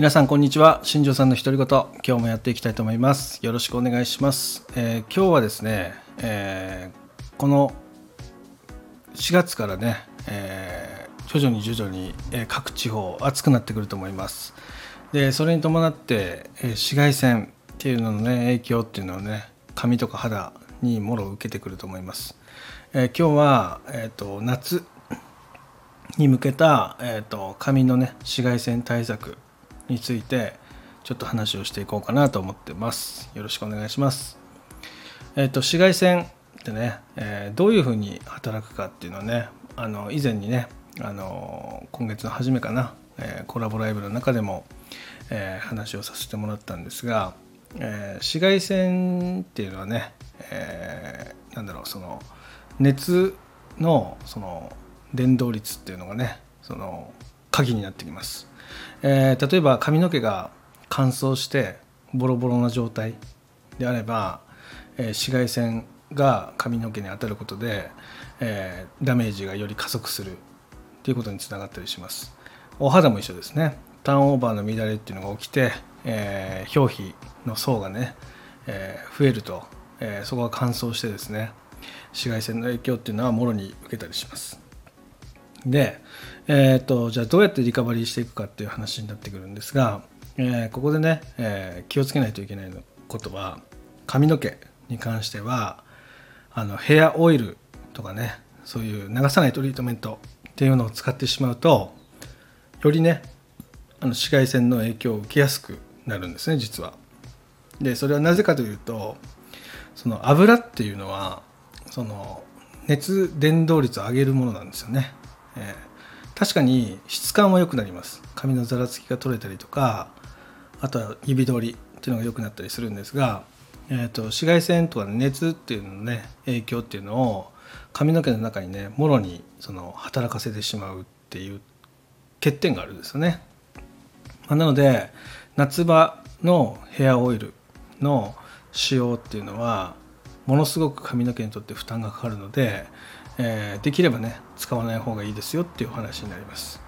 皆さんこんにちは。新庄さんの独り言。今日もやっていきたいと思います。よろしくお願いします、えー、今日はですね、えー、この4月からね、えー、徐々に徐々に、各地方暑くなってくると思います。でそれに伴って、紫外線っていうののね影響っていうのはね髪とか肌にもろ受けてくると思います、え今日は、えーと、夏に向けた、えーと髪のね紫外線対策についてちょっと話をしていこうかなと思ってます。よろしくお願いします。えっ、ー、と紫外線ってね、えー、どういうふうに働くかっていうのはねあの以前にねあの今月の初めかな、えー、コラボライブの中でも、え話をさせてもらったんですが、え紫外線っていうのはね、えなんだろうその熱のその伝導率っていうのがねその鍵になってきます。えー、例えば髪の毛が乾燥してボロボロな状態であれば、えー、紫外線が髪の毛に当たることで、えー、ダメージがより加速するっていうことにつながったりします。お肌も一緒ですね。ターンオーバーの乱れっていうのが起きて、えー、表皮の層がね、えー、増えると、え、そこが乾燥してですね紫外線の影響っていうのはもろに受けたりします。で、えーと、じゃあどうやってリカバリーしていくかっていう話になってくるんですが、えー、ここでね、えー、気をつけないといけないことは髪の毛に関してはあのヘアオイルとかねそういう流さないトリートメントっていうのを使ってしまうとよりねあの紫外線の影響を受けやすくなるんですね実は。でそれはなぜかというとその油っていうのはその熱伝導率を上げるものなんですよね。えー、確かに質感は良くなります髪のざらつきが取れたりとかあとは指通りっていうのが良くなったりするんですが、えーと、紫外線とか熱っていうののね影響っていうのを髪の毛の中にねもろにその働かせてしまうっていう欠点があるんですよね。まあ、なので夏場のヘアオイルの使用っていうのはものすごく髪の毛にとって負担がかかるので、えー、できればね使わない方がいいですよっていうお話になります。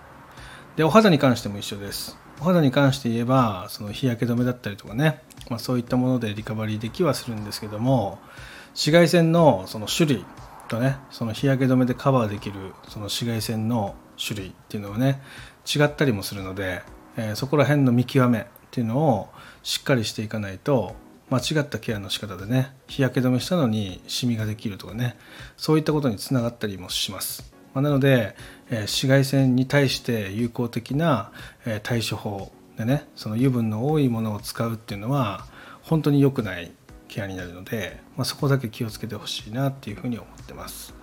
でお肌に関しても一緒です。お肌に関して言えばその日焼け止めだったりとかね、まあ、そういったものでリカバリーできはするんですけども紫外線のその種類とねその日焼け止めでカバーできるその紫外線の種類っていうのはね違ったりもするので、えー、そこら辺の見極めっていうのをしっかりしていかないと間違ったケアの仕方でね日焼け止めしたのにシミができるとかねそういったことにつながったりもします、まあ、なので、え、紫外線に対して有効的な、え、対処法でねその油分の多いものを使うっていうのは本当に良くないケアになるので、まあ、そこだけ気をつけてほしいなっていうふうに思ってます。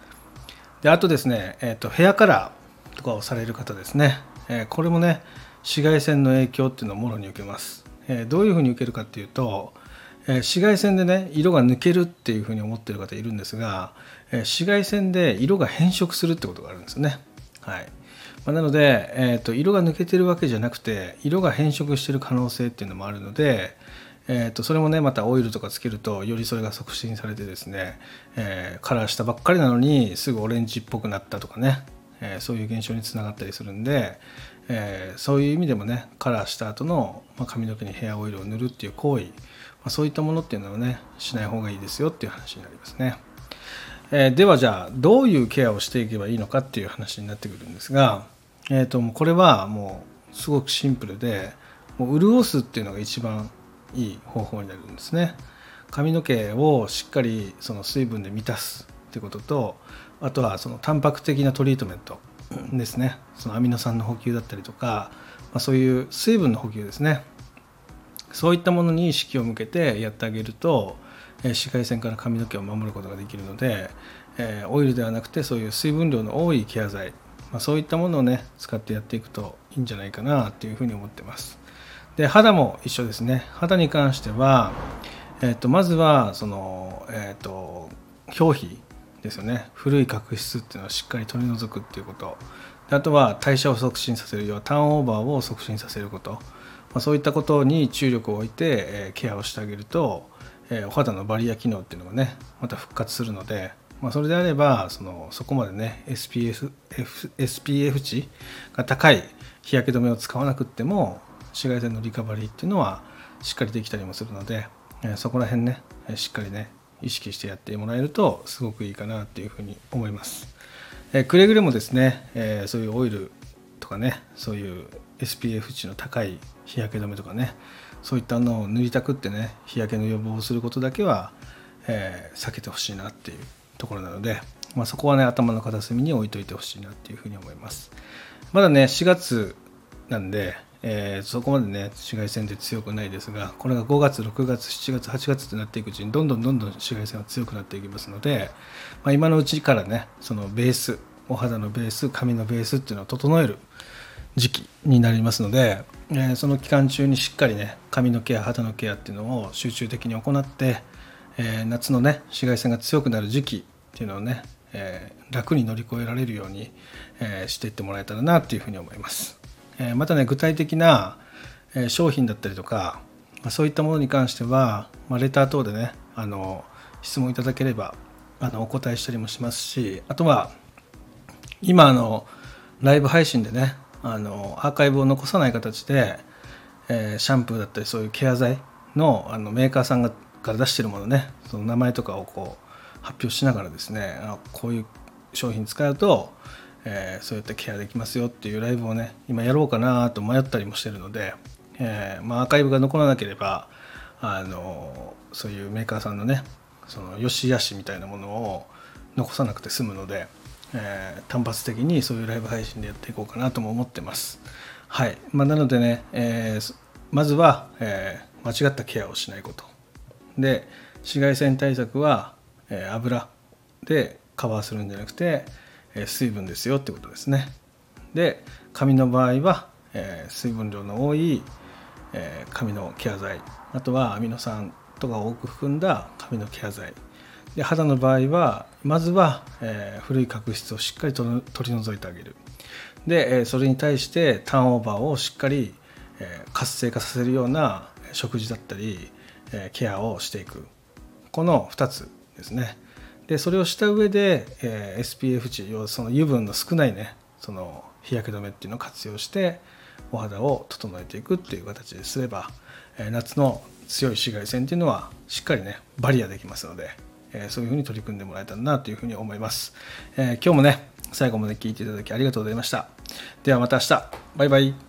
であとですね、えーと、ヘアカラーとかをされる方ですね、えー、これもね紫外線の影響っていうのをもろに受けます、え、どういうふうに受けるかっていうとえ紫外線でね色が抜けるっていうふうに思ってる方いるんですが、え紫外線で色が変色するってことがあるんですよね。はいまあ、なので、えーと、色が抜けてるわけじゃなくて色が変色してる可能性っていうのもあるので、えーと、それもねまたオイルとかつけるとよりそれが促進されてですね、えー、カラーしたばっかりなのにすぐオレンジっぽくなったとかね、えー、そういう現象につながったりするんで、えー、そういう意味でもねカラーした後の、まあ、髪の毛にヘアオイルを塗るっていう行為あ、そういったものっていうのはねしない方がいいですよっていう話になりますね。えー、ではじゃあどういうケアをしていけばいいのかっていう話になってくるんですが、えーと、これはもうすごくシンプルでもう潤すっていうのが一番いい方法になるんですね。髪の毛をしっかりその水分で満たすってこととあとはそのタンパク的なトリートメント ですねそのアミノ酸の補給だったりとか、まあ、そういう水分の補給ですねそういったものに意識を向けてやってあげると、え紫外線から髪の毛を守ることができるので、えオイルではなくてそういう水分量の多いケア剤、まあ、そういったものをね使ってやっていくといいんじゃないかなっていうふうに思ってます。で肌も一緒ですね。肌に関しては、えー、とまずはその、えー、と表皮ですよね。古い角質っていうのをしっかり取り除くっていうこと。あとは代謝を促進させる要はターンオーバーを促進させること。まそういったことに注力を置いて、えケアをしてあげると、えお肌のバリア機能っていうのがねまた復活するので、まあ、それであればそのそこまでね SPF, SPF 値が高い日焼け止めを使わなくっても紫外線のリカバリーっていうのはしっかりできたりもするので、えそこら辺ねしっかりね意識してやってもらえるとすごくいいかなっていうふうに思います、えくれぐれもですね、えそういうオイルとかねそういう SPF 値の高い日焼け止めとかねそういったのを塗りたくってね日焼けの予防をすることだけは、えー、避けてほしいなっていうところなので、まあ、そこはね頭の片隅に置いといてほしいなっていうふうに思います。まだね4月なんで、えー、そこまでね紫外線って強くないですがこれが5月6月7月8月ってなっていくうちにどんどんどんどん紫外線は強くなっていきますので、まあ、今のうちからねそのベースお肌のベース髪のベースっていうのを整える時期になりますので、えー、その期間中にしっかりね髪のケア肌のケアっていうのを集中的に行って、えー、夏のね紫外線が強くなる時期っていうのをね、えー、楽に乗り越えられるように、えしていってもらえたらなっていうふうに思います、えまたね具体的な、え商品だったりとか、まそういったものに関しては、まあ、レター等でねあの質問いただければあのお答えしたりもしますしあとは今あのライブ配信でねあのアーカイブを残さない形で、えー、シャンプーだったりそういうケア剤のあのメーカーさんがから出してるものねその名前とかをこう発表しながらですねあこういう商品使うと、えー、そうやってケアできますよっていうライブをね今やろうかなと迷ったりもしてるので、えー、まあ、アーカイブが残らなければあのそういうメーカーさんのねその良し悪しみたいなものを残さなくて済むので、えー、単発的にそういうライブ配信でやっていこうかなとも思ってます。はいまあ、なのでね、えー、まずは、えー、間違ったケアをしないこと。で紫外線対策は、えー、油でカバーするんじゃなくて、えー、水分ですよってことですね。で髪の場合は、えー、水分量の多い、えー、髪のケア剤あとはアミノ酸とかを多く含んだ髪のケア剤で肌の場合はまずは、えー、古い角質をしっかり取り除いてあげる。で、えー、それに対してターンオーバーをしっかり、えー、活性化させるような食事だったり、えケアをしていく。この2つですね。でそれをした上で、え SPF 値要はその油分の少ないねその日焼け止めっていうのを活用してお肌を整えていくっていう形ですれば、え夏の強い紫外線っていうのはしっかりねバリアできますのでえそういうふうに取り組んでもらえたらなというふうに思います、え今日もね最後まで聞いていただきありがとうございました。ではまた明日。バイバイ。